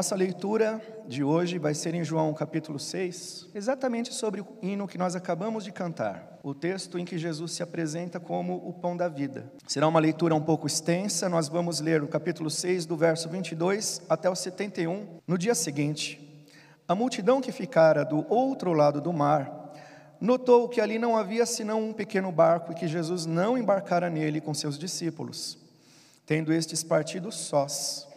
nossa leitura de hoje vai ser em João capítulo 6, exatamente sobre o hino que nós acabamos de cantar, o texto em que Jesus se apresenta como o pão da vida. Será uma leitura um pouco extensa, nós vamos ler o capítulo 6, do verso 22 até o 71. No dia seguinte, a multidão que ficara do outro lado do mar notou que ali não havia senão um pequeno barco e que Jesus não embarcara nele com seus discípulos, tendo estes partido sós.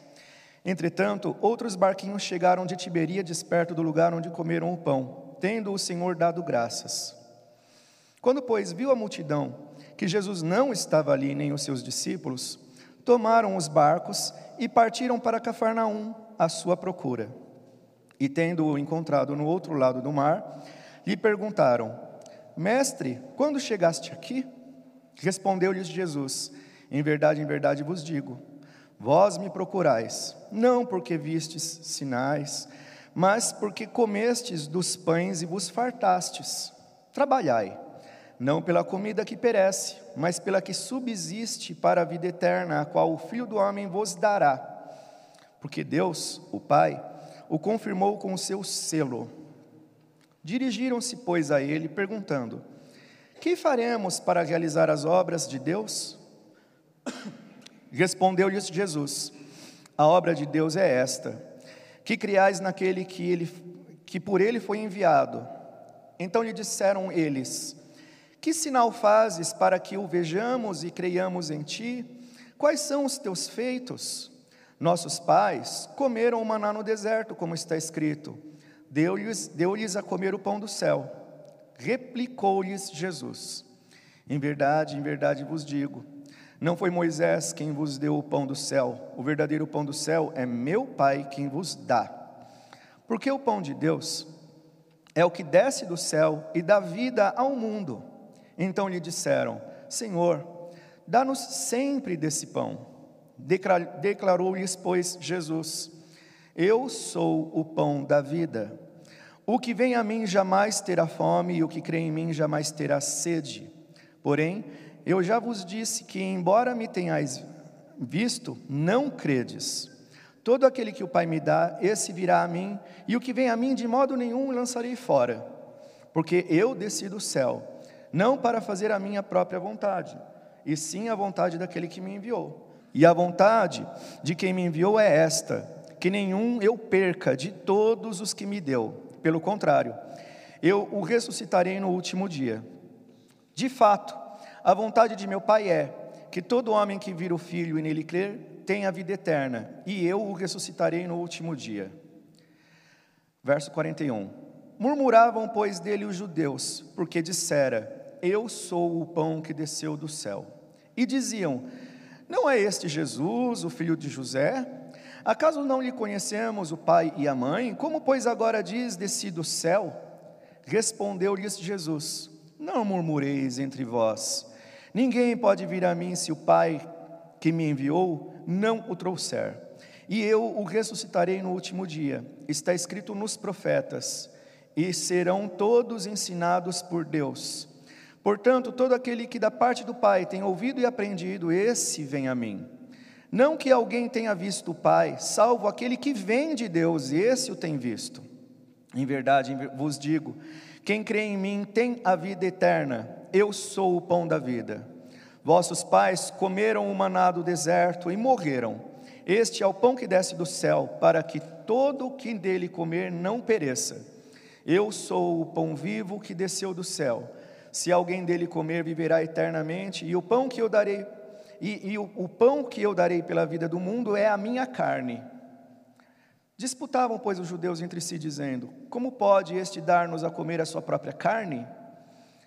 Entretanto, outros barquinhos chegaram de Tiberíades perto do lugar onde comeram o pão, tendo o Senhor dado graças. Quando, pois, viu a multidão que Jesus não estava ali nem os seus discípulos, tomaram os barcos e partiram para Cafarnaum à sua procura. E tendo-o encontrado no outro lado do mar, lhe perguntaram: Mestre, quando chegaste aqui? Respondeu-lhes Jesus: Em verdade, em verdade vos digo Vós me procurais, não porque vistes sinais, mas porque comestes dos pães e vos fartastes. Trabalhai, não pela comida que perece, mas pela que subsiste para a vida eterna, a qual o Filho do Homem vos dará. Porque Deus, o Pai, o confirmou com o seu selo. Dirigiram-se, pois, a ele, perguntando: Que faremos para realizar as obras de Deus? Respondeu-lhes Jesus: A obra de Deus é esta, que criais naquele que, ele, que por ele foi enviado. Então lhe disseram eles: Que sinal fazes para que o vejamos e creiamos em ti? Quais são os teus feitos? Nossos pais comeram o maná no deserto, como está escrito. Deu-lhes deu a comer o pão do céu. Replicou-lhes Jesus: Em verdade, em verdade vos digo não foi Moisés quem vos deu o pão do céu, o verdadeiro pão do céu é meu Pai quem vos dá. Porque o pão de Deus é o que desce do céu e dá vida ao mundo. Então lhe disseram: Senhor, dá-nos sempre desse pão. Declarou-lhes, pois, Jesus: Eu sou o pão da vida. O que vem a mim jamais terá fome, e o que crê em mim jamais terá sede. Porém, eu já vos disse que, embora me tenhais visto, não credes. Todo aquele que o Pai me dá, esse virá a mim, e o que vem a mim, de modo nenhum lançarei fora. Porque eu desci do céu, não para fazer a minha própria vontade, e sim a vontade daquele que me enviou. E a vontade de quem me enviou é esta: que nenhum eu perca de todos os que me deu. Pelo contrário, eu o ressuscitarei no último dia. De fato, a vontade de meu Pai é que todo homem que vira o Filho e nele crer tenha vida eterna, e eu o ressuscitarei no último dia. Verso 41. Murmuravam, pois, dele os judeus, porque dissera: Eu sou o pão que desceu do céu. E diziam: Não é este Jesus, o filho de José? Acaso não lhe conhecemos o pai e a mãe? Como, pois, agora diz: Desci do céu? Respondeu-lhes Jesus: Não murmureis entre vós. Ninguém pode vir a mim se o Pai que me enviou não o trouxer. E eu o ressuscitarei no último dia. Está escrito nos profetas: e serão todos ensinados por Deus. Portanto, todo aquele que da parte do Pai tem ouvido e aprendido, esse vem a mim. Não que alguém tenha visto o Pai, salvo aquele que vem de Deus, e esse o tem visto. Em verdade vos digo: quem crê em mim tem a vida eterna. Eu sou o pão da vida. Vossos pais comeram o maná do deserto e morreram. Este é o pão que desce do céu, para que todo o que dele comer não pereça. Eu sou o pão vivo que desceu do céu. Se alguém dele comer, viverá eternamente, e o pão que eu darei, e, e o, o pão que eu darei pela vida do mundo é a minha carne. Disputavam, pois, os judeus entre si, dizendo: Como pode este dar-nos a comer a sua própria carne?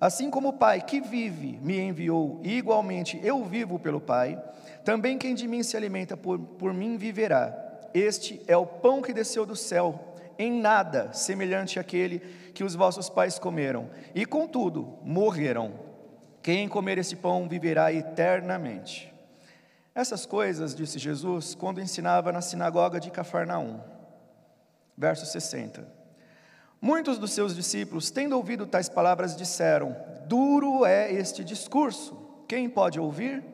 Assim como o Pai que vive me enviou, e igualmente eu vivo pelo Pai, também quem de mim se alimenta por, por mim viverá. Este é o pão que desceu do céu. em nada semelhante àquele que os vossos pais comeram, e contudo morreram. Quem comer esse pão viverá eternamente. Essas coisas disse Jesus quando ensinava na sinagoga de Cafarnaum. Verso 60. Muitos dos seus discípulos, tendo ouvido tais palavras, disseram: Duro é este discurso, quem pode ouvir?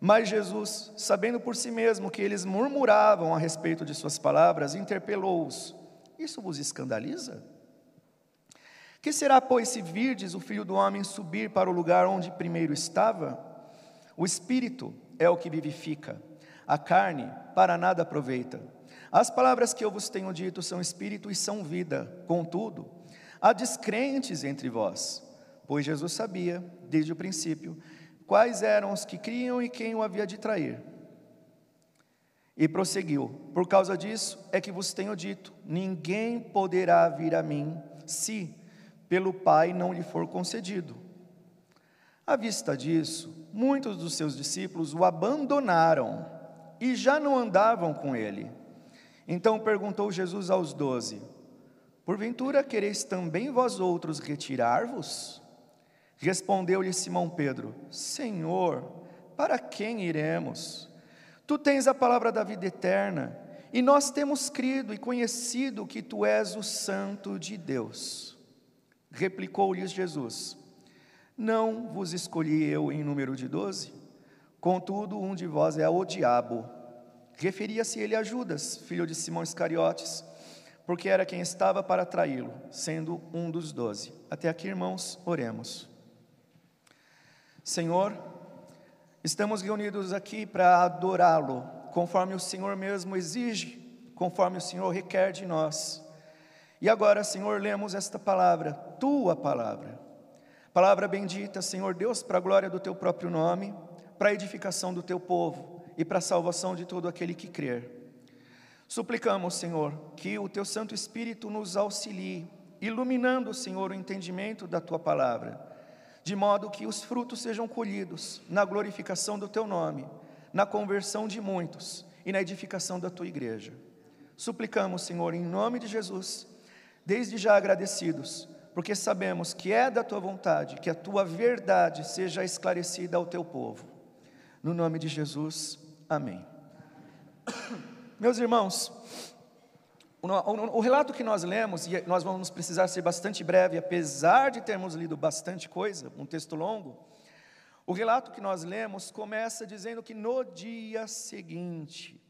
Mas Jesus, sabendo por si mesmo que eles murmuravam a respeito de suas palavras, interpelou-os: Isso vos escandaliza? Que será, pois, se virdes o filho do homem subir para o lugar onde primeiro estava? O espírito é o que vivifica, a carne para nada aproveita. As palavras que eu vos tenho dito são espírito e são vida. Contudo, há descrentes entre vós, pois Jesus sabia, desde o princípio, quais eram os que criam e quem o havia de trair. E prosseguiu: Por causa disso é que vos tenho dito: ninguém poderá vir a mim se pelo Pai não lhe for concedido. À vista disso, muitos dos seus discípulos o abandonaram e já não andavam com ele. Então perguntou Jesus aos doze: Porventura quereis também vós outros retirar-vos? Respondeu-lhe Simão Pedro: Senhor, para quem iremos? Tu tens a palavra da vida eterna, e nós temos crido e conhecido que tu és o Santo de Deus. Replicou-lhes Jesus: Não vos escolhi eu em número de doze? Contudo, um de vós é o diabo. Referia-se ele a Judas, filho de Simão Iscariotes, porque era quem estava para traí-lo, sendo um dos doze. Até aqui, irmãos, oremos. Senhor, estamos reunidos aqui para adorá-lo, conforme o Senhor mesmo exige, conforme o Senhor requer de nós. E agora, Senhor, lemos esta palavra, tua palavra, palavra bendita, Senhor Deus, para a glória do teu próprio nome, para a edificação do teu povo e para a salvação de todo aquele que crer. Suplicamos, Senhor, que o teu Santo Espírito nos auxilie, iluminando, Senhor, o entendimento da tua palavra, de modo que os frutos sejam colhidos na glorificação do teu nome, na conversão de muitos e na edificação da tua igreja. Suplicamos, Senhor, em nome de Jesus, desde já agradecidos, porque sabemos que é da tua vontade que a tua verdade seja esclarecida ao teu povo. No nome de Jesus. Amém. Meus irmãos, o, relato que nós lemos, e nós vamos precisar ser bastante breve, apesar de termos lido bastante coisa, um texto longo, o relato que nós lemos começa dizendo que no dia seguinte.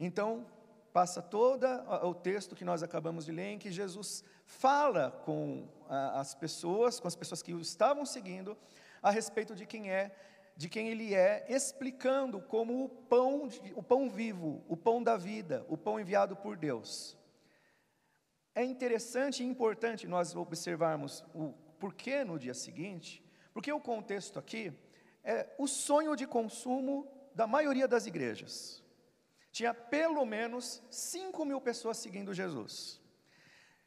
Então, passa todo o texto que nós acabamos de ler, em que Jesus fala com as pessoas, com as pessoas que o estavam seguindo, a respeito de quem é de quem ele é, explicando como o pão, o pão vivo, o pão da vida, o pão enviado por Deus. É interessante e importante nós observarmos o porquê no dia seguinte, porque o contexto aqui é o sonho de consumo da maioria das igrejas. Tinha pelo menos 5 mil pessoas seguindo Jesus.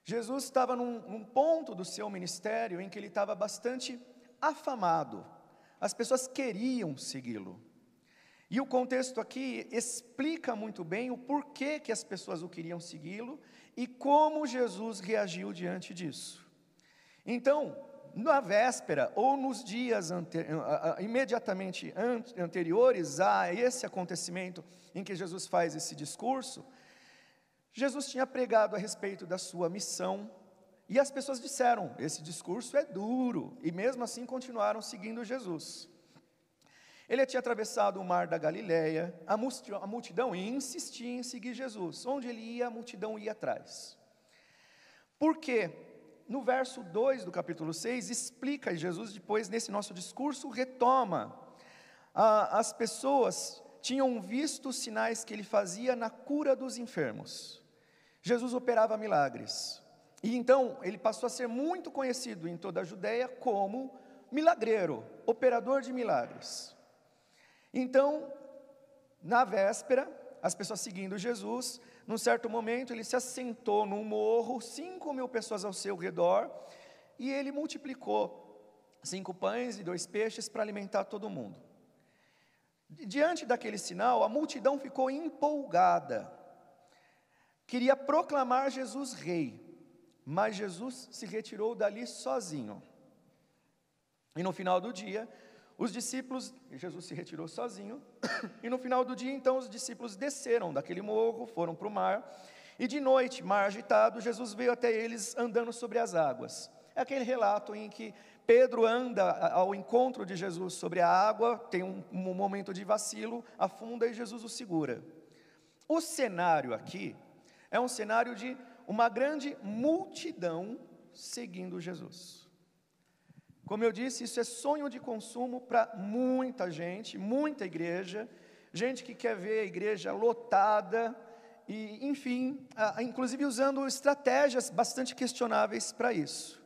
Jesus estava num, num ponto do seu ministério em que ele estava bastante afamado, as pessoas queriam segui-lo. E o contexto aqui explica muito bem o porquê que as pessoas o queriam segui-lo e como Jesus reagiu diante disso. Então, na véspera ou nos dias imediatamente anteriores a esse acontecimento em que Jesus faz esse discurso, Jesus tinha pregado a respeito da sua missão e as pessoas disseram: esse discurso é duro, e mesmo assim continuaram seguindo Jesus. Ele tinha atravessado o mar da Galileia, a multidão insistia em seguir Jesus. Onde ele ia, a multidão ia atrás. Por quê? No verso 2 do capítulo 6, explica, e Jesus depois, nesse nosso discurso, retoma. as pessoas tinham visto os sinais que ele fazia na cura dos enfermos. Jesus operava milagres. E então ele passou a ser muito conhecido em toda a Judéia como milagreiro, operador de milagres. Então, na véspera, as pessoas seguindo Jesus, num certo momento ele se assentou num morro, cinco mil pessoas ao seu redor, e ele multiplicou cinco pães e dois peixes para alimentar todo mundo. Diante daquele sinal, a multidão ficou empolgada. queria proclamar Jesus rei, mas Jesus se retirou dali sozinho. E no final do dia, os discípulos, Jesus se retirou sozinho, e no final do dia, então, os discípulos desceram daquele morro, foram para o mar, e de noite, mar agitado, Jesus veio até eles andando sobre as águas. É aquele relato em que Pedro anda ao encontro de Jesus sobre a água, tem um, um momento de vacilo, afunda e Jesus o segura. O cenário aqui é um cenário de uma grande multidão seguindo Jesus. Como eu disse, isso é sonho de consumo para muita gente, muita igreja, gente que quer ver a igreja lotada, e, enfim, inclusive usando estratégias bastante questionáveis para isso.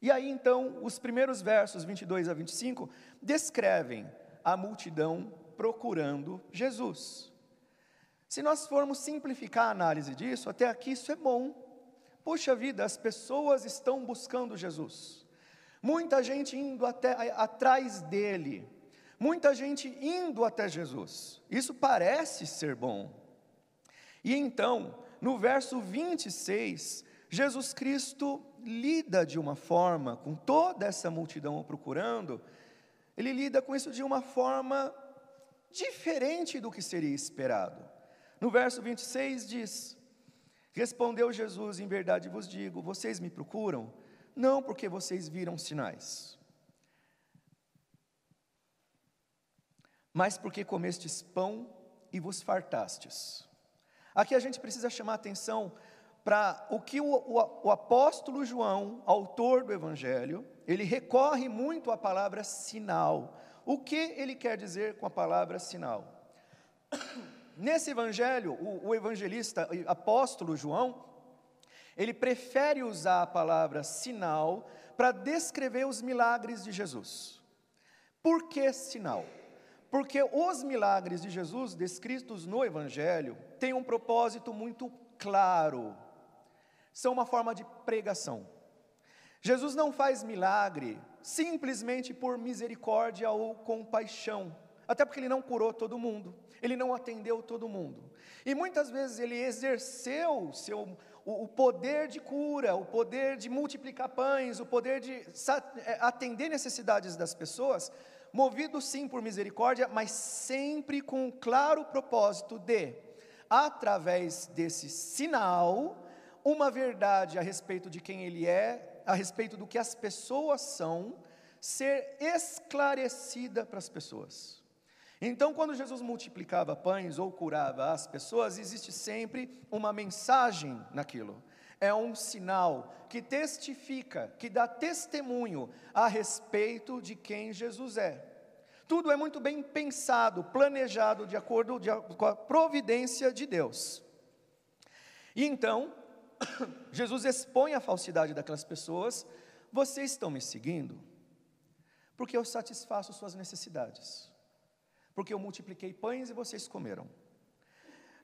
E aí então, os primeiros versos 22 a 25 descrevem a multidão procurando Jesus. Se nós formos simplificar a análise disso, até aqui isso é bom. Puxa vida, as pessoas estão buscando Jesus. Muita gente indo até atrás dele. Muita gente indo até Jesus. Isso parece ser bom. E então, no verso 26, Jesus Cristo lida de uma forma com toda essa multidão procurando, ele lida com isso de uma forma diferente do que seria esperado. No verso 26 diz: Respondeu Jesus: Em verdade vos digo, vocês me procuram não porque vocês viram sinais, mas porque comestes pão e vos fartastes. Aqui a gente precisa chamar atenção para o que o, o, o, apóstolo João, autor do Evangelho, ele recorre muito à palavra sinal. O que ele quer dizer com a palavra sinal? Nesse Evangelho, o, o evangelista, o apóstolo João, ele prefere usar a palavra sinal para descrever os milagres de Jesus. Por que sinal? Porque os milagres de Jesus descritos no Evangelho têm um propósito muito claro. São uma forma de pregação. Jesus não faz milagre simplesmente por misericórdia ou compaixão, até porque ele não curou todo mundo, ele não atendeu todo mundo. E muitas vezes ele exerceu seu o, o poder de cura, o poder de multiplicar pães, o poder de é, atender necessidades das pessoas, movido sim por misericórdia, mas sempre com o claro propósito de, através desse sinal, uma verdade a respeito de quem ele é, a respeito do que as pessoas são, ser esclarecida para as pessoas. Então, quando Jesus multiplicava pães ou curava as pessoas, existe sempre uma mensagem naquilo. É um sinal que testifica, que dá testemunho a respeito de quem Jesus é. Tudo é muito bem pensado, planejado de acordo de, com a providência de Deus. E então, Jesus expõe a falsidade daquelas pessoas. Vocês estão me seguindo porque eu satisfaço suas necessidades porque eu multipliquei pães e vocês comeram.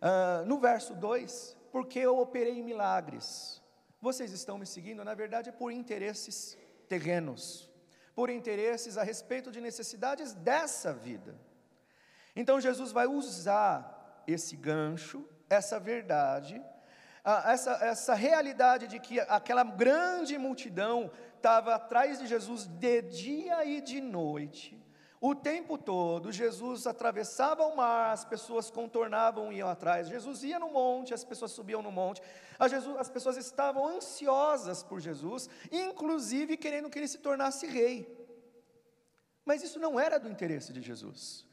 Uh, no verso 2, porque eu operei milagres. Vocês estão me seguindo, na verdade, por interesses terrenos, por interesses a respeito de necessidades dessa vida. Então Jesus vai usar esse gancho, essa verdade, essa, essa realidade de que aquela grande multidão estava atrás de Jesus de dia e de noite, o tempo todo, Jesus atravessava o mar, as pessoas contornavam e iam atrás. Jesus ia no monte, as pessoas subiam no monte. Jesus, as pessoas estavam ansiosas por Jesus, inclusive querendo que ele se tornasse rei. Mas isso não era do interesse de Jesus.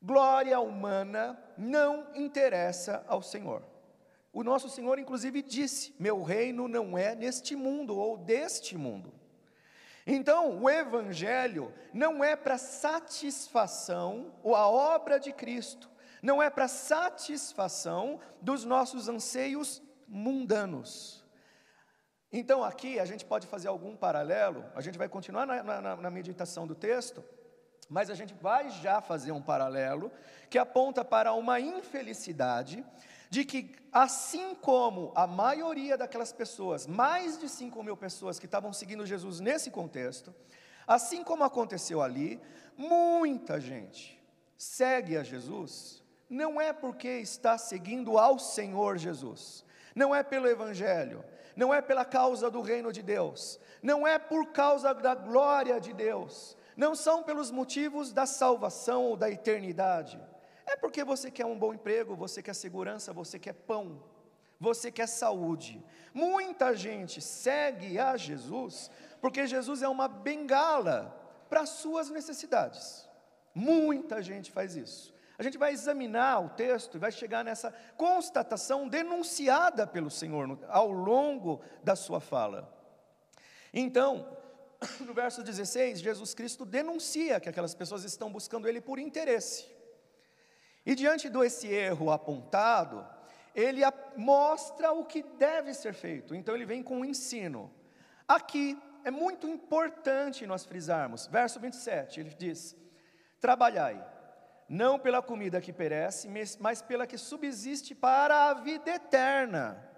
Glória humana não interessa ao Senhor. O nosso Senhor, inclusive, disse: Meu reino não é neste mundo ou deste mundo. Então, o Evangelho não é para satisfação, ou a obra de Cristo, não é para satisfação dos nossos anseios mundanos. Então, aqui a gente pode fazer algum paralelo, a gente vai continuar na, na, na meditação do texto, mas a gente vai já fazer um paralelo que aponta para uma infelicidade de que, assim como a maioria daquelas pessoas, mais de 5 mil pessoas que estavam seguindo Jesus nesse contexto, assim como aconteceu ali, muita gente segue a Jesus não é porque está seguindo ao Senhor Jesus, não é pelo Evangelho, não é pela causa do reino de Deus, não é por causa da glória de Deus, não são pelos motivos da salvação ou da eternidade, é porque você quer um bom emprego, você quer segurança, você quer pão, você quer saúde. Muita gente segue a Jesus porque Jesus é uma bengala para as suas necessidades. Muita gente faz isso. A gente vai examinar o texto e vai chegar nessa constatação denunciada pelo Senhor ao longo da sua fala. Então, no verso 16, Jesus Cristo denuncia que aquelas pessoas estão buscando Ele por interesse. E diante desse erro apontado, ele mostra o que deve ser feito. Então ele vem com um ensino. Aqui é muito importante nós frisarmos. Verso 27, ele diz: Trabalhai, não pela comida que perece, mas pela que subsiste para a vida eterna.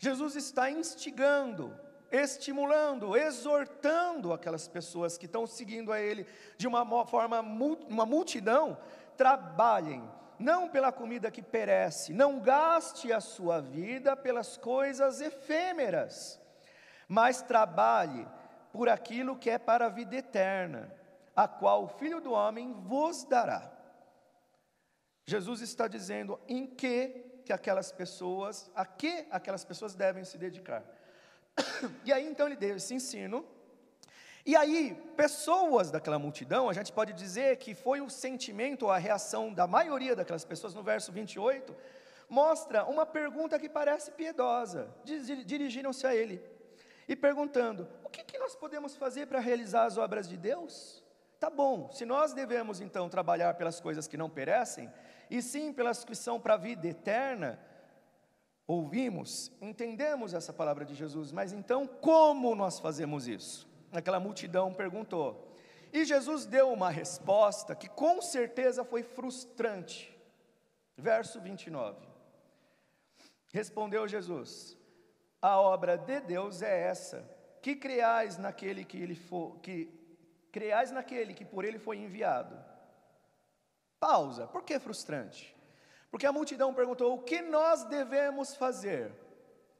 Jesus está instigando, estimulando, exortando aquelas pessoas que estão seguindo a Ele de uma forma, uma multidão, trabalhem, não pela comida que perece, não gaste a sua vida pelas coisas efêmeras, mas trabalhe por aquilo que é para a vida eterna, a qual o Filho do Homem vos dará. Jesus está dizendo em que que aquelas pessoas, a que aquelas pessoas devem se dedicar. E aí então ele deu esse ensino e aí, pessoas daquela multidão, a gente pode dizer que foi o sentimento, a reação da maioria daquelas pessoas, no verso 28, mostra uma pergunta que parece piedosa. Dirigiram-se a ele e perguntando: o que, que nós podemos fazer para realizar as obras de Deus? Tá bom, se nós devemos então trabalhar pelas coisas que não perecem, e sim pelas que são para a vida eterna, ouvimos, entendemos essa palavra de Jesus, mas então como nós fazemos isso? Aquela multidão perguntou. E Jesus deu uma resposta que com certeza foi frustrante. Verso 29. Respondeu Jesus: A obra de Deus é essa, que creais naquele que ele for, que creais naquele que por ele foi enviado. Pausa. Por que frustrante? Porque a multidão perguntou: "O que nós devemos fazer?"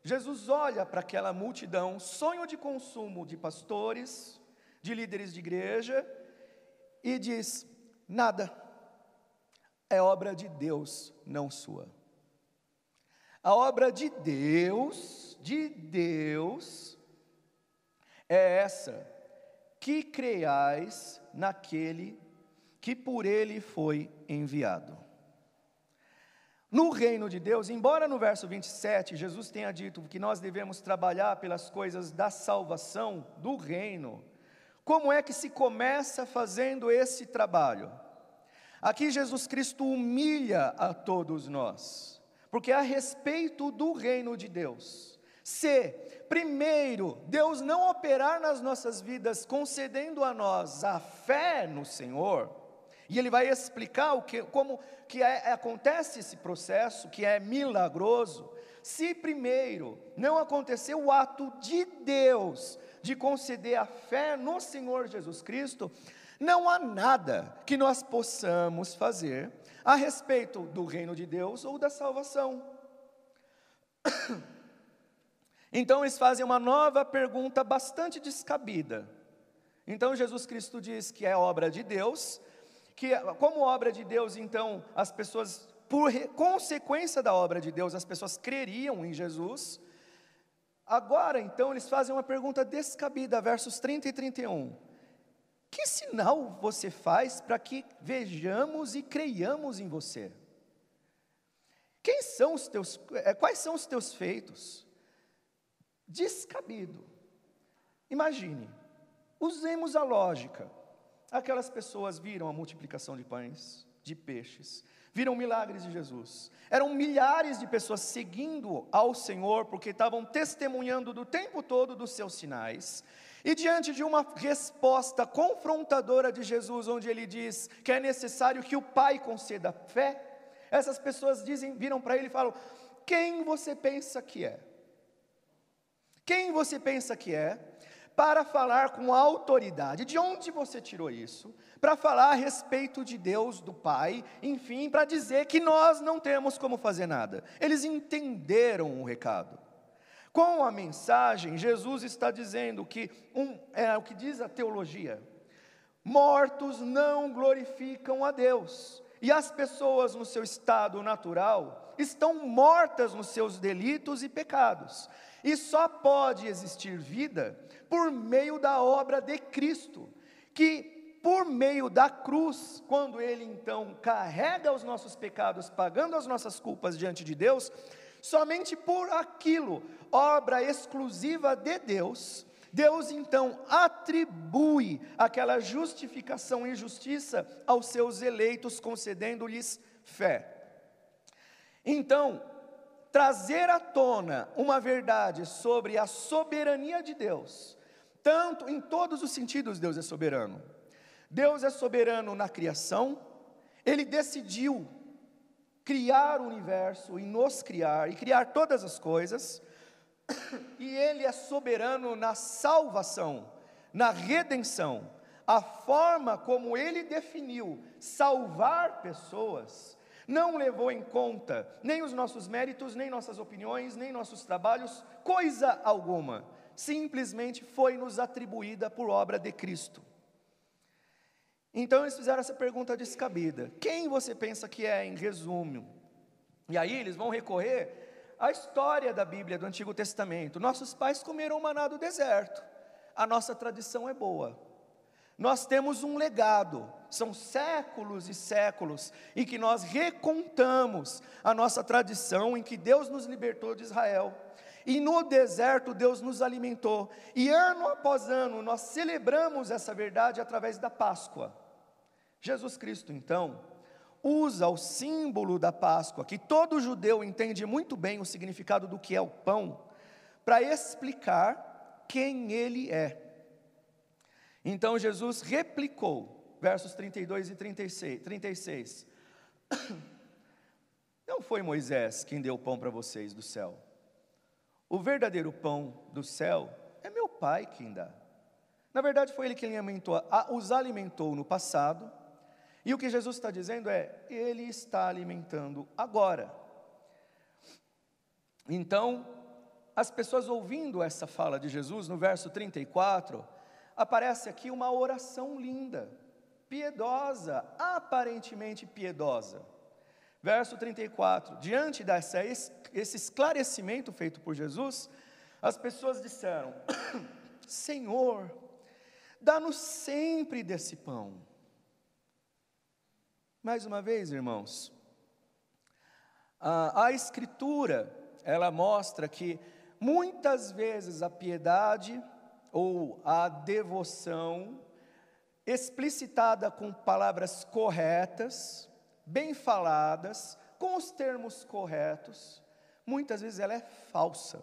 Jesus olha para aquela multidão, sonho de consumo de pastores, de líderes de igreja, e diz: nada, é obra de Deus, não sua. A obra de Deus, de Deus, é essa, que creiais naquele que por ele foi enviado. No reino de Deus, embora no verso 27 Jesus tenha dito que nós devemos trabalhar pelas coisas da salvação do reino, como é que se começa fazendo esse trabalho? Aqui Jesus Cristo humilha a todos nós, porque a respeito do reino de Deus, se primeiro Deus não operar nas nossas vidas, concedendo a nós a fé no Senhor, e ele vai explicar o que, como que é, acontece esse processo, que é milagroso. Se primeiro não aconteceu o ato de Deus de conceder a fé no Senhor Jesus Cristo, não há nada que nós possamos fazer a respeito do reino de Deus ou da salvação. Então eles fazem uma nova pergunta bastante descabida. Então Jesus Cristo diz que é obra de Deus, que como obra de Deus, então, as pessoas, por consequência da obra de Deus, as pessoas creriam em Jesus. Agora, então, eles fazem uma pergunta descabida, versos 30 e 31. Que sinal você faz para que vejamos e creiamos em você? Quem são os teus, é, quais são os teus feitos? Descabido. Imagine, usemos a lógica. Aquelas pessoas viram a multiplicação de pães, de peixes, viram milagres de Jesus. Eram milhares de pessoas seguindo ao Senhor, porque estavam testemunhando do tempo todo dos seus sinais. E diante de uma resposta confrontadora de Jesus, onde ele diz que é necessário que o Pai conceda fé, essas pessoas dizem, viram para ele e falam: Quem você pensa que é? Quem você pensa que é? Para falar com autoridade. De onde você tirou isso? Para falar a respeito de Deus, do Pai, enfim, para dizer que nós não temos como fazer nada. Eles entenderam o recado. Com a mensagem, Jesus está dizendo que, um, é o que diz a teologia, mortos não glorificam a Deus, e as pessoas no seu estado natural estão mortas nos seus delitos e pecados, e só pode existir vida por meio da obra de Cristo, que por meio da cruz, quando Ele então carrega os nossos pecados, pagando as nossas culpas diante de Deus, somente por aquilo, obra exclusiva de Deus, Deus então atribui aquela justificação e justiça aos seus eleitos, concedendo-lhes fé. Então, trazer à tona uma verdade sobre a soberania de Deus, tanto em todos os sentidos Deus é soberano. Deus é soberano na criação, ele decidiu criar o universo e nos criar e criar todas as coisas, e ele é soberano na salvação, na redenção. A forma como ele definiu salvar pessoas não levou em conta nem os nossos méritos, nem nossas opiniões, nem nossos trabalhos, coisa alguma. Simplesmente foi nos atribuída por obra de Cristo. Então eles fizeram essa pergunta descabida: quem você pensa que é, em resumo? E aí eles vão recorrer à história da Bíblia do Antigo Testamento. Nossos pais comeram maná do deserto. A nossa tradição é boa. Nós temos um legado, são séculos e séculos, em que nós recontamos a nossa tradição em que Deus nos libertou de Israel. E no deserto Deus nos alimentou. E ano após ano nós celebramos essa verdade através da Páscoa. Jesus Cristo, então, usa o símbolo da Páscoa, que todo judeu entende muito bem o significado do que é o pão, para explicar quem ele é. Então Jesus replicou, versos 32 e 36, 36. Não foi Moisés quem deu pão para vocês do céu. O verdadeiro pão do céu é meu Pai quem dá. Na verdade, foi Ele alimentou, os alimentou no passado, e o que Jesus está dizendo é: Ele está alimentando agora. Então, as pessoas ouvindo essa fala de Jesus, no verso 34, aparece aqui uma oração linda, piedosa, aparentemente piedosa. Verso 34: diante dessa, esse esclarecimento feito por Jesus, as pessoas disseram: Senhor, dá-nos sempre desse pão. Mais uma vez, irmãos, a, a Escritura, ela mostra que muitas vezes a piedade ou a devoção, explicitada com palavras corretas, bem faladas, com os termos corretos, muitas vezes ela é falsa.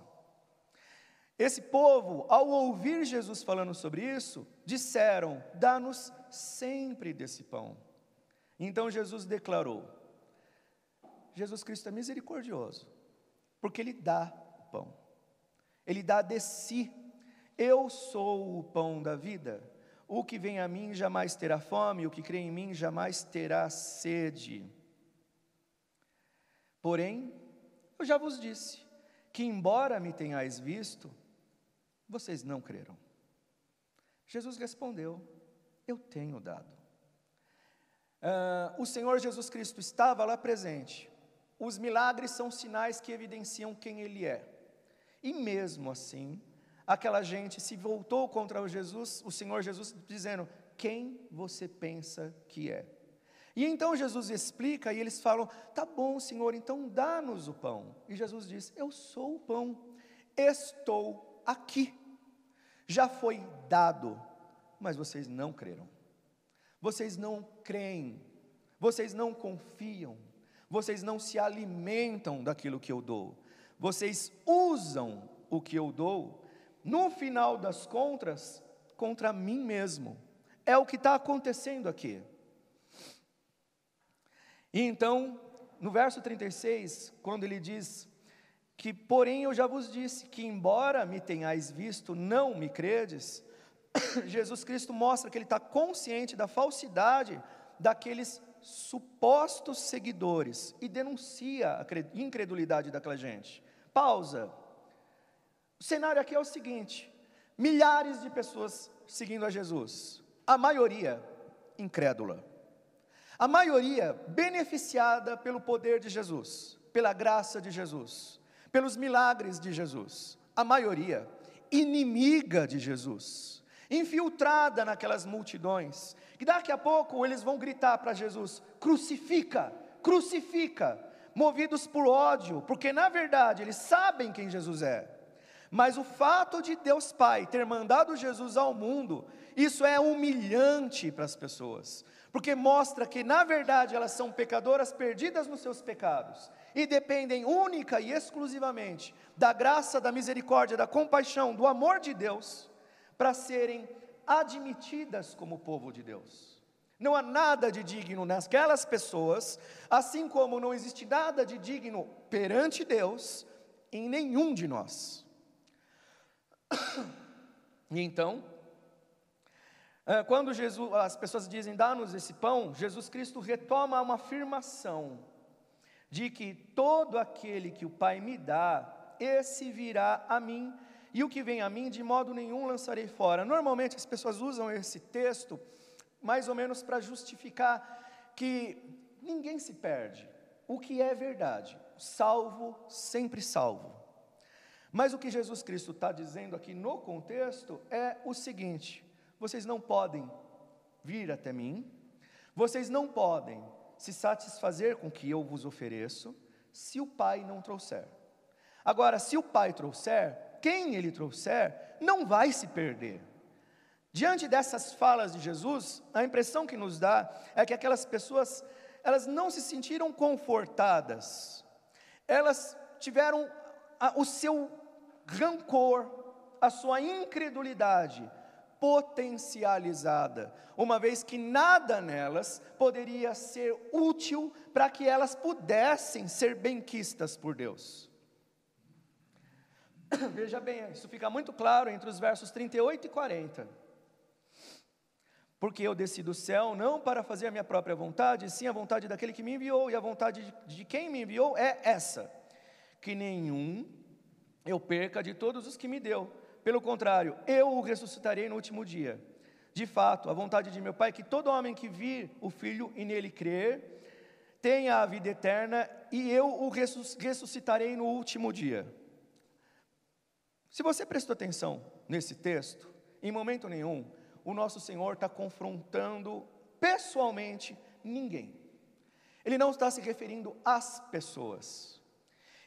Esse povo, ao ouvir Jesus falando sobre isso, disseram: Dá-nos sempre desse pão. Então Jesus declarou: Jesus Cristo é misericordioso, porque Ele dá o pão, Ele dá de si eu sou o pão da vida. O que vem a mim jamais terá fome, o que crê em mim jamais terá sede. Porém, eu já vos disse que, embora me tenhais visto, vocês não creram. Jesus respondeu: Eu tenho dado. Uh, o Senhor Jesus Cristo estava lá presente. Os milagres são sinais que evidenciam quem Ele é. E mesmo assim, aquela gente se voltou contra o Jesus, o Senhor Jesus, dizendo: Quem você pensa que é? E então Jesus explica e eles falam: Tá bom, Senhor, então dá-nos o pão. E Jesus diz: Eu sou o pão, estou aqui. Já foi dado, mas vocês não creram. Vocês não creem, vocês não confiam, vocês não se alimentam daquilo que eu dou. Vocês usam o que eu dou no final das contas, contra mim mesmo. É o que está acontecendo aqui. E então, no verso 36, quando ele diz que, porém, eu já vos disse que, embora me tenhais visto, não me credes. Jesus Cristo mostra que ele está consciente da falsidade daqueles supostos seguidores e denuncia a incredulidade daquela gente. Pausa. O cenário aqui é o seguinte: milhares de pessoas seguindo a Jesus, a maioria incrédula, a maioria beneficiada pelo poder de Jesus, pela graça de Jesus pelos milagres de Jesus. A maioria inimiga de Jesus, infiltrada naquelas multidões, que daqui a pouco eles vão gritar para Jesus: crucifica, crucifica, movidos por ódio, porque na verdade eles sabem quem Jesus é. Mas o fato de Deus Pai ter mandado Jesus ao mundo, isso é humilhante para as pessoas, porque mostra que na verdade elas são pecadoras perdidas nos seus pecados e dependem única e exclusivamente da graça, da misericórdia, da compaixão, do amor de Deus, para serem admitidas como povo de Deus. Não há nada de digno naquelas pessoas, assim como não existe nada de digno perante Deus em nenhum de nós. E então, eh, quando Jesus, as pessoas dizem, dá-nos esse pão, Jesus Cristo retoma uma afirmação de que todo aquele que o Pai me dá, esse virá a mim, e o que vem a mim, de modo nenhum lançarei fora. Normalmente as pessoas usam esse texto mais ou menos para justificar que ninguém se perde, o que é verdade, salvo, sempre salvo. Mas o que Jesus Cristo está dizendo aqui no contexto é o seguinte: vocês não podem vir até mim, vocês não podem se satisfazer com o que eu vos ofereço, se o Pai não trouxer. Agora, se o Pai trouxer, quem ele trouxer, não vai se perder. Diante dessas falas de Jesus, a impressão que nos dá é que aquelas pessoas, elas não se sentiram confortadas, elas tiveram o seu rancor, a sua incredulidade, potencializada, uma vez que nada nelas poderia ser útil para que elas pudessem ser benquistas por Deus. Veja bem, isso fica muito claro entre os versos 38 e 40. Porque eu desci do céu não para fazer a minha própria vontade, sim a vontade daquele que me enviou, e a vontade de quem me enviou é essa: que nenhum eu perca de todos os que me deu pelo contrário, eu o ressuscitarei no último dia. De fato, a vontade de meu Pai é que todo homem que vir o Filho e nele crer, tenha a vida eterna, e eu o ressuscitarei no último dia. Se você prestou atenção nesse texto, em momento nenhum, o nosso Senhor está confrontando pessoalmente ninguém. Ele não está se referindo às pessoas.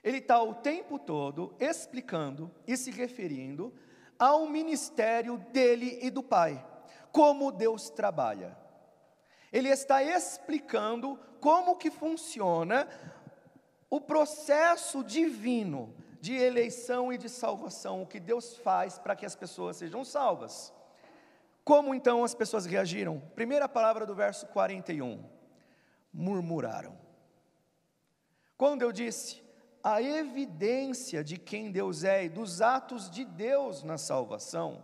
Ele está o tempo todo explicando e se referindo ao ministério dele e do Pai, como Deus trabalha. Ele está explicando como que funciona o processo divino de eleição e de salvação, o que Deus faz para que as pessoas sejam salvas. Como então as pessoas reagiram? Primeira palavra do verso 41. Murmuraram. Quando eu disse, a evidência de quem Deus é e dos atos de Deus na salvação,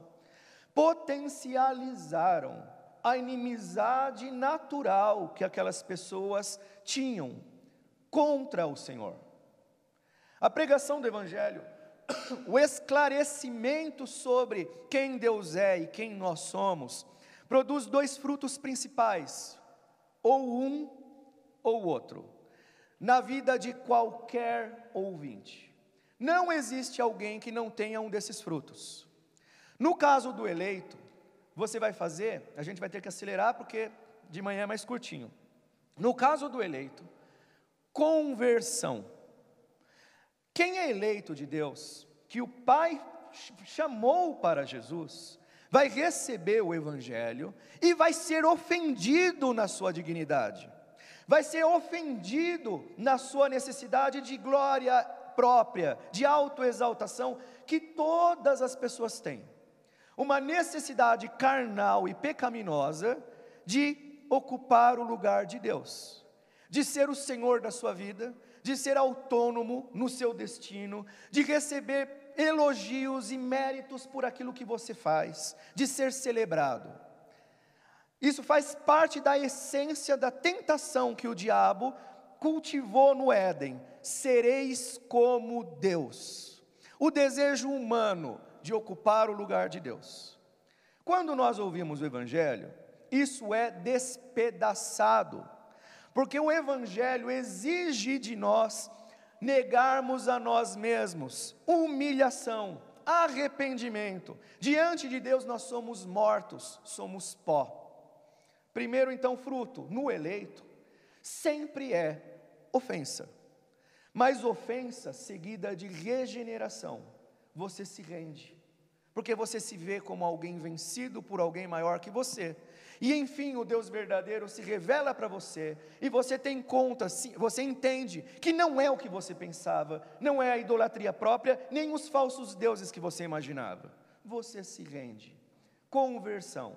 potencializaram a inimizade natural que aquelas pessoas tinham contra o Senhor. A pregação do Evangelho, o esclarecimento sobre quem Deus é e quem nós somos, produz dois frutos principais, ou um ou outro na vida de qualquer ouvinte. Não existe alguém que não tenha um desses frutos. No caso do eleito, você vai fazer, a gente vai ter que acelerar porque de manhã é mais curtinho. No caso do eleito, conversão. Quem é eleito de Deus, que o Pai chamou para Jesus, vai receber o Evangelho e vai ser ofendido na sua dignidade vai ser ofendido na sua necessidade de glória própria, de autoexaltação, que todas as pessoas têm. Uma necessidade carnal e pecaminosa de ocupar o lugar de Deus, de ser o Senhor da sua vida, de ser autônomo no seu destino, de receber elogios e méritos por aquilo que você faz, de ser celebrado. Isso faz parte da essência da tentação que o diabo cultivou no Éden: sereis como Deus. O desejo humano de ocupar o lugar de Deus. Quando nós ouvimos o Evangelho, isso é despedaçado, porque o Evangelho exige de nós negarmos a nós mesmos, humilhação, arrependimento. Diante de Deus nós somos mortos, somos pó. Primeiro, então, fruto no eleito sempre é ofensa, mas ofensa seguida de regeneração. Você se rende, porque você se vê como alguém vencido por alguém maior que você. E enfim, o Deus verdadeiro se revela para você, e você tem conta, você entende que não é o que você pensava, não é a idolatria própria, nem os falsos deuses que você imaginava. Você se rende. Conversão.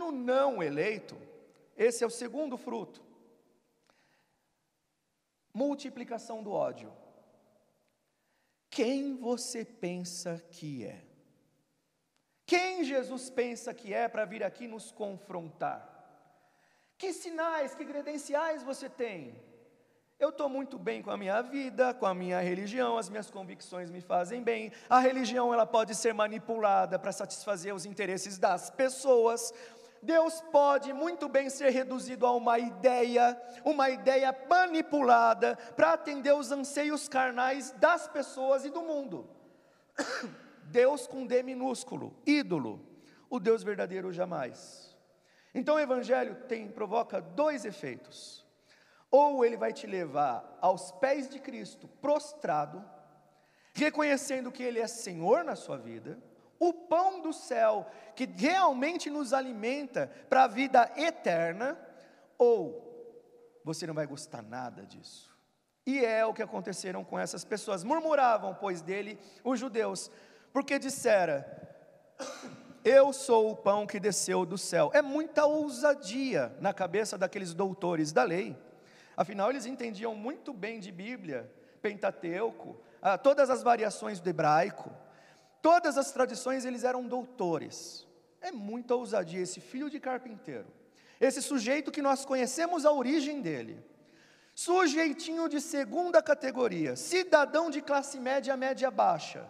No não eleito, esse é o segundo fruto. Multiplicação do ódio. Quem você pensa que é? Quem Jesus pensa que é para vir aqui nos confrontar? Que sinais, que credenciais você tem? Eu estou muito bem com a minha vida, com a minha religião, as minhas convicções me fazem bem. A religião ela pode ser manipulada para satisfazer os interesses das pessoas. Deus pode muito bem ser reduzido a uma ideia, uma ideia manipulada para atender os anseios carnais das pessoas e do mundo. Deus com D minúsculo, ídolo, o Deus verdadeiro jamais. Então o evangelho tem provoca dois efeitos. Ou ele vai te levar aos pés de Cristo, prostrado, reconhecendo que ele é Senhor na sua vida, o pão do céu que realmente nos alimenta para a vida eterna, ou você não vai gostar nada disso. E é o que aconteceram com essas pessoas. Murmuravam, pois, dele os judeus, porque dissera: Eu sou o pão que desceu do céu. É muita ousadia na cabeça daqueles doutores da lei. Afinal, eles entendiam muito bem de Bíblia, Pentateuco, ah, todas as variações do hebraico, todas as tradições, eles eram doutores. É muita ousadia esse filho de carpinteiro, esse sujeito que nós conhecemos a origem dele, sujeitinho de segunda categoria, cidadão de classe média, média baixa,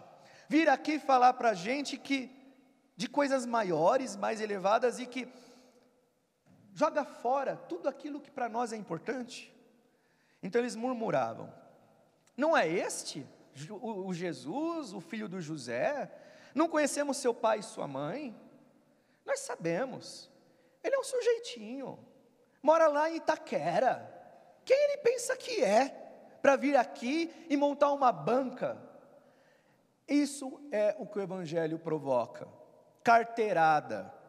vir aqui falar para a gente que de coisas maiores, mais elevadas e que joga fora tudo aquilo que para nós é importante. Então eles murmuravam: Não é este o Jesus, o filho do José? Não conhecemos seu pai e sua mãe? Nós sabemos. Ele é um sujeitinho, mora lá em Itaquera. Quem ele pensa que é para vir aqui e montar uma banca? Isso é o que o Evangelho provoca: carteirada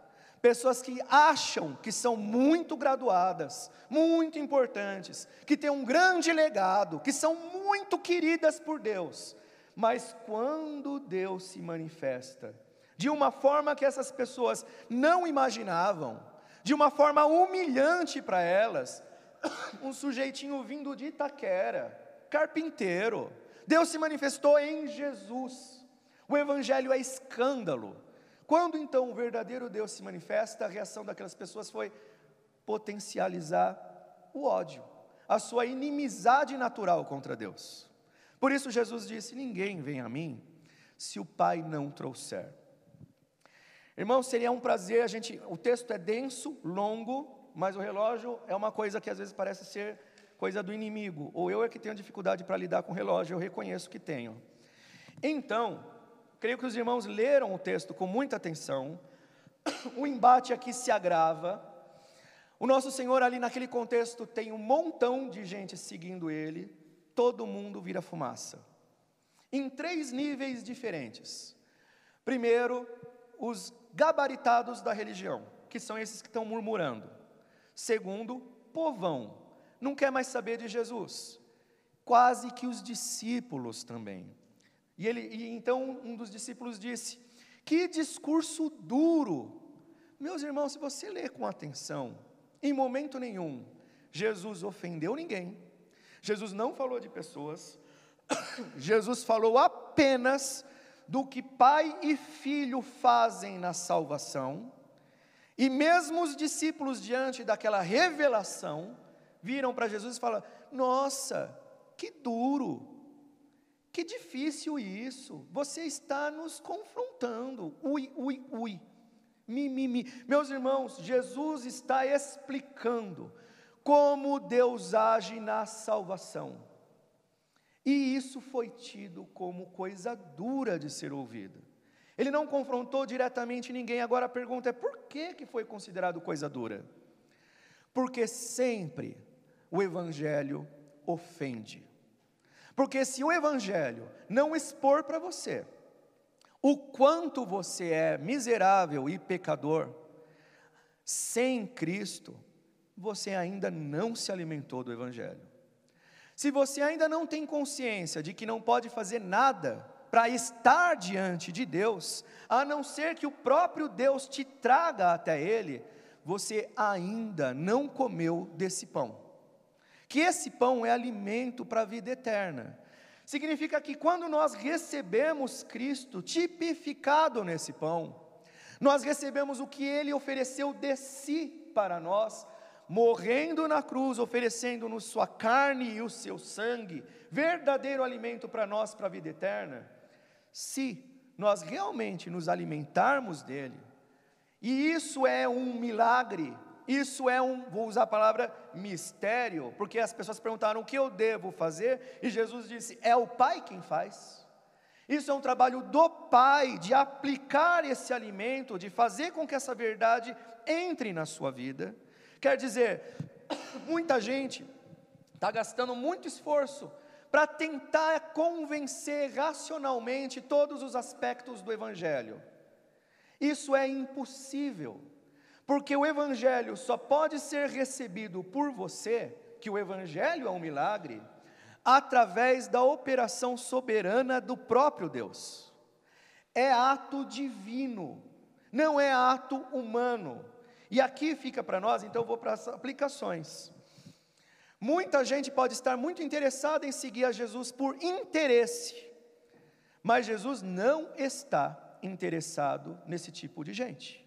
pessoas que acham que são muito graduadas, muito importantes, que têm um grande legado, que são muito queridas por Deus, mas quando Deus se manifesta, de uma forma que essas pessoas não imaginavam, de uma forma humilhante para elas, um sujeitinho vindo de Itaquera, carpinteiro, Deus se manifestou em Jesus. O Evangelho é escândalo, quando então o verdadeiro Deus se manifesta, a reação daquelas pessoas foi potencializar o ódio, a sua inimizade natural contra Deus. Por isso Jesus disse: Ninguém vem a mim se o Pai não trouxer. Irmão, seria um prazer a gente. O texto é denso, longo, mas o relógio é uma coisa que às vezes parece ser coisa do inimigo. Ou eu é que tenho dificuldade para lidar com o relógio, eu reconheço que tenho. Então, Creio que os irmãos leram o texto com muita atenção. O embate aqui se agrava. O nosso Senhor, ali naquele contexto, tem um montão de gente seguindo ele. Todo mundo vira fumaça. Em três níveis diferentes. Primeiro, os gabaritados da religião, que são esses que estão murmurando. Segundo, povão, não quer mais saber de Jesus. Quase que os discípulos também. E, ele, e então um dos discípulos disse: Que discurso duro! Meus irmãos, se você ler com atenção, em momento nenhum, Jesus ofendeu ninguém, Jesus não falou de pessoas, Jesus falou apenas do que pai e filho fazem na salvação, e mesmo os discípulos, diante daquela revelação, viram para Jesus e falaram: Nossa, que duro, que difícil isso, você está nos confrontando, ui, ui, ui, mi, mi, mi. Meus irmãos, Jesus está explicando como Deus age na salvação. E isso foi tido como coisa dura de ser ouvida. Ele não confrontou diretamente ninguém, agora a pergunta é: por que, que foi considerado coisa dura? Porque sempre o Evangelho ofende. Porque se o Evangelho não expor para você o quanto você é miserável e pecador, sem Cristo, você ainda não se alimentou do Evangelho. Se você ainda não tem consciência de que não pode fazer nada para estar diante de Deus, a não ser que o próprio Deus te traga até Ele, você ainda não comeu desse pão. Que esse pão é alimento para a vida eterna. Significa que quando nós recebemos Cristo tipificado nesse pão, nós recebemos o que Ele ofereceu de si para nós, morrendo na cruz, oferecendo-nos sua carne e o seu sangue, verdadeiro alimento para nós, para a vida eterna, se nós realmente nos alimentarmos dele, e isso é um milagre, isso é um, vou usar a palavra mistério, porque as pessoas perguntaram o que eu devo fazer, e Jesus disse: é o Pai quem faz. Isso é um trabalho do Pai, de aplicar esse alimento, de fazer com que essa verdade entre na sua vida. Quer dizer, muita gente está gastando muito esforço para tentar convencer racionalmente todos os aspectos do Evangelho. Isso é impossível, porque o Evangelho só pode ser recebido por você, que o Evangelho é um milagre, através da operação soberana do próprio Deus. É ato divino, não é ato humano. E aqui fica para nós, então eu vou para as aplicações. Muita gente pode estar muito interessada em seguir a Jesus por interesse, mas Jesus não está interessado nesse tipo de gente.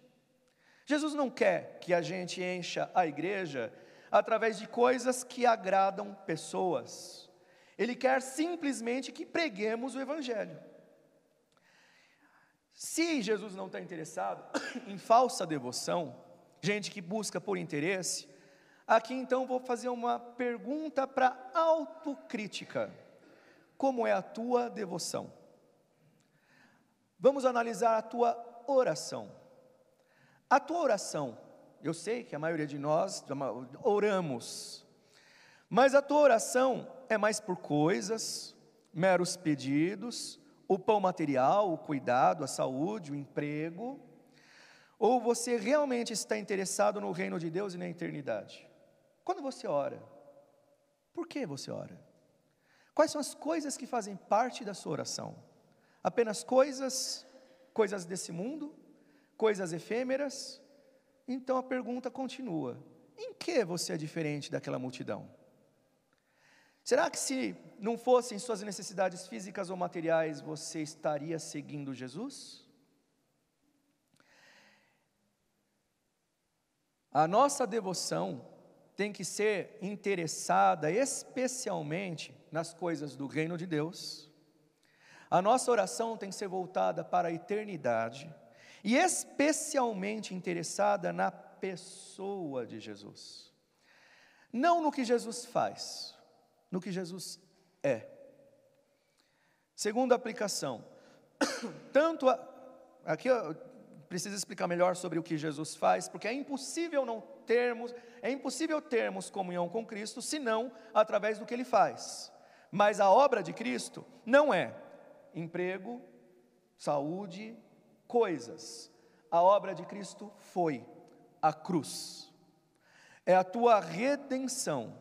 Jesus não quer que a gente encha a igreja através de coisas que agradam pessoas. Ele quer simplesmente que preguemos o Evangelho. Se Jesus não está interessado em falsa devoção, gente que busca por interesse. Aqui então vou fazer uma pergunta para autocrítica: como é a tua devoção? Vamos analisar a tua oração. A tua oração, eu sei que a maioria de nós oramos, mas a tua oração é mais por coisas, meros pedidos, o pão material, o cuidado, a saúde, o emprego, ou você realmente está interessado no reino de Deus e na eternidade? Quando você ora, por que você ora? Quais são as coisas que fazem parte da sua oração? Apenas coisas, coisas desse mundo, coisas efêmeras? Então a pergunta continua: em que você é diferente daquela multidão? Será que se não fossem suas necessidades físicas ou materiais, você estaria seguindo Jesus? A nossa devoção tem que ser interessada especialmente nas coisas do reino de Deus. A nossa oração tem que ser voltada para a eternidade e especialmente interessada na pessoa de Jesus. Não no que Jesus faz, no que Jesus é. Segunda aplicação, tanto a, aqui precisa explicar melhor sobre o que Jesus faz, porque é impossível não termos, é impossível termos comunhão com Cristo senão através do que ele faz. Mas a obra de Cristo não é emprego, saúde, coisas. A obra de Cristo foi a cruz. É a tua redenção.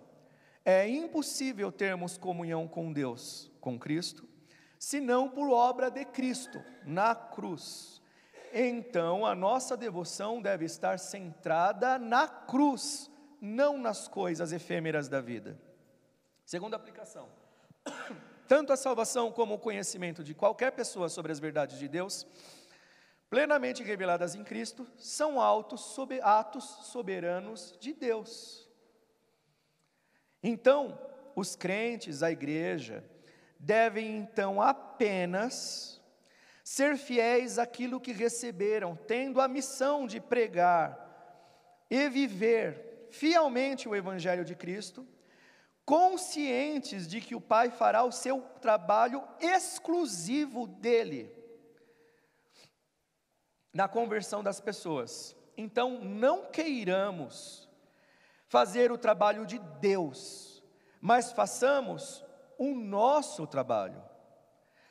É impossível termos comunhão com Deus, com Cristo, senão por obra de Cristo na cruz então a nossa devoção deve estar centrada na cruz, não nas coisas efêmeras da vida. Segunda aplicação. Tanto a salvação como o conhecimento de qualquer pessoa sobre as verdades de Deus, plenamente reveladas em Cristo, são atos soberanos de Deus. Então, os crentes, a igreja, devem então apenas ser fiéis àquilo que receberam, tendo a missão de pregar e viver fielmente o Evangelho de Cristo, conscientes de que o Pai fará o seu trabalho exclusivo dele na conversão das pessoas. Então, não queiramos fazer o trabalho de Deus, mas façamos o nosso trabalho.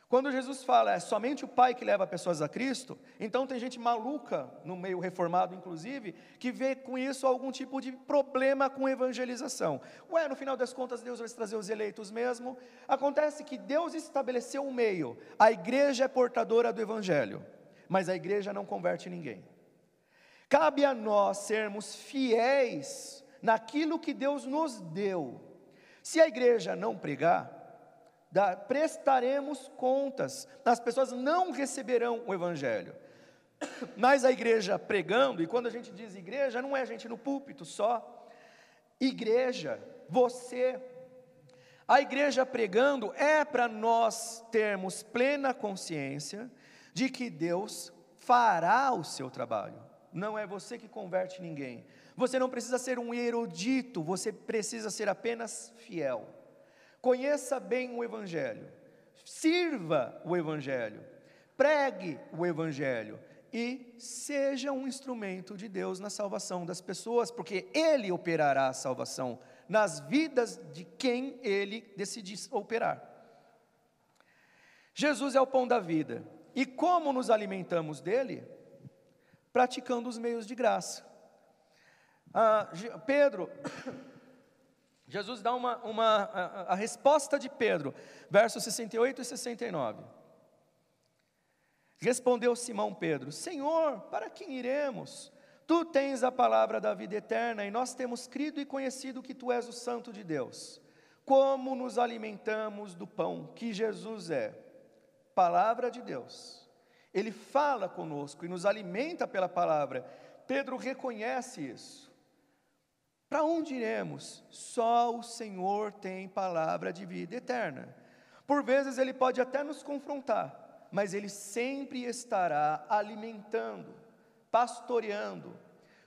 Quando Jesus fala é somente o Pai que leva pessoas a Cristo, então tem gente maluca, no meio reformado inclusive, que vê com isso algum tipo de problema com evangelização. Ué, no final das contas, Deus vai trazer os eleitos mesmo. Acontece que Deus estabeleceu um meio, a igreja é portadora do Evangelho, mas a igreja não converte ninguém. Cabe a nós sermos fiéis naquilo que Deus nos deu. Se a igreja não pregar, da, prestaremos contas, as pessoas não receberão o Evangelho. Mas a igreja pregando, e quando a gente diz igreja, não é a gente no púlpito só, igreja, você, a igreja pregando é para nós termos plena consciência de que Deus fará o seu trabalho, não é você que converte ninguém, você não precisa ser um erudito, você precisa ser apenas fiel. Conheça bem o Evangelho, sirva o Evangelho, pregue o Evangelho e seja um instrumento de Deus na salvação das pessoas, porque Ele operará a salvação nas vidas de quem Ele decidir operar. Jesus é o pão da vida, e como nos alimentamos dele? Praticando os meios de graça. Ah, Pedro Jesus dá uma, uma a, a resposta de Pedro, versos 68 e 69. Respondeu Simão Pedro: Senhor, para quem iremos? Tu tens a palavra da vida eterna e nós temos crido e conhecido que tu és o Santo de Deus. Como nos alimentamos do pão que Jesus é? Palavra de Deus. Ele fala conosco e nos alimenta pela palavra. Pedro reconhece isso. Para onde iremos? Só o Senhor tem palavra de vida eterna. Por vezes ele pode até nos confrontar, mas ele sempre estará alimentando, pastoreando,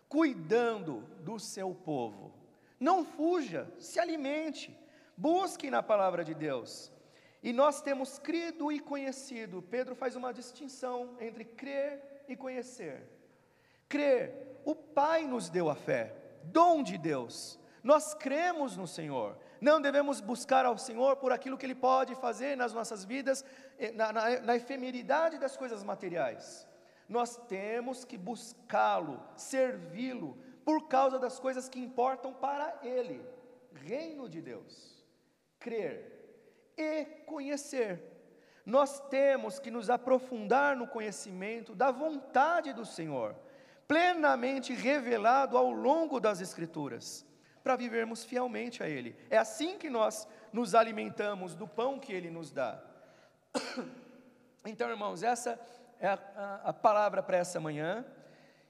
cuidando do seu povo. Não fuja, se alimente, busque na palavra de Deus. E nós temos crido e conhecido. Pedro faz uma distinção entre crer e conhecer. Crer, o Pai nos deu a fé dom de Deus. Nós cremos no Senhor. Não devemos buscar ao Senhor por aquilo que Ele pode fazer nas nossas vidas, eh, na, na, na efemeridade das coisas materiais. Nós temos que buscá-lo, servi-lo, por causa das coisas que importam para Ele. Reino de Deus. Crer e conhecer. Nós temos que nos aprofundar no conhecimento da vontade do Senhor plenamente revelado ao longo das Escrituras, para vivermos fielmente a Ele. É assim que nós nos alimentamos do pão que Ele nos dá. Então, irmãos, essa é a, a, a palavra para essa manhã.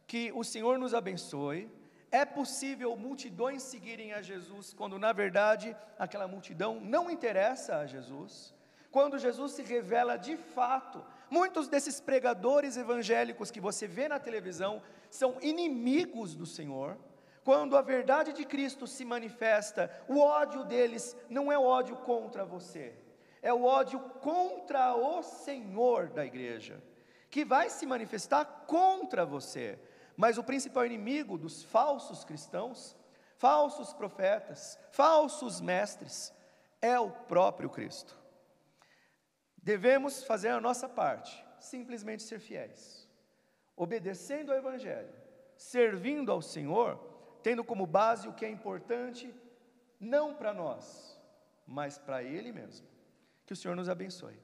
Que o Senhor nos abençoe. É possível multidões seguirem a Jesus quando, na verdade, aquela multidão não interessa a Jesus. Quando Jesus se revela de fato, muitos desses pregadores evangélicos que você vê na televisão são inimigos do Senhor. Quando a verdade de Cristo se manifesta, o ódio deles não é ódio contra você, é o ódio contra o Senhor da igreja, que vai se manifestar contra você. Mas o principal inimigo dos falsos cristãos, falsos profetas, falsos mestres, é o próprio Cristo. Devemos fazer a nossa parte, simplesmente ser fiéis obedecendo ao Evangelho, servindo ao Senhor, tendo como base o que é importante, não para nós, mas para Ele mesmo. Que o Senhor nos abençoe.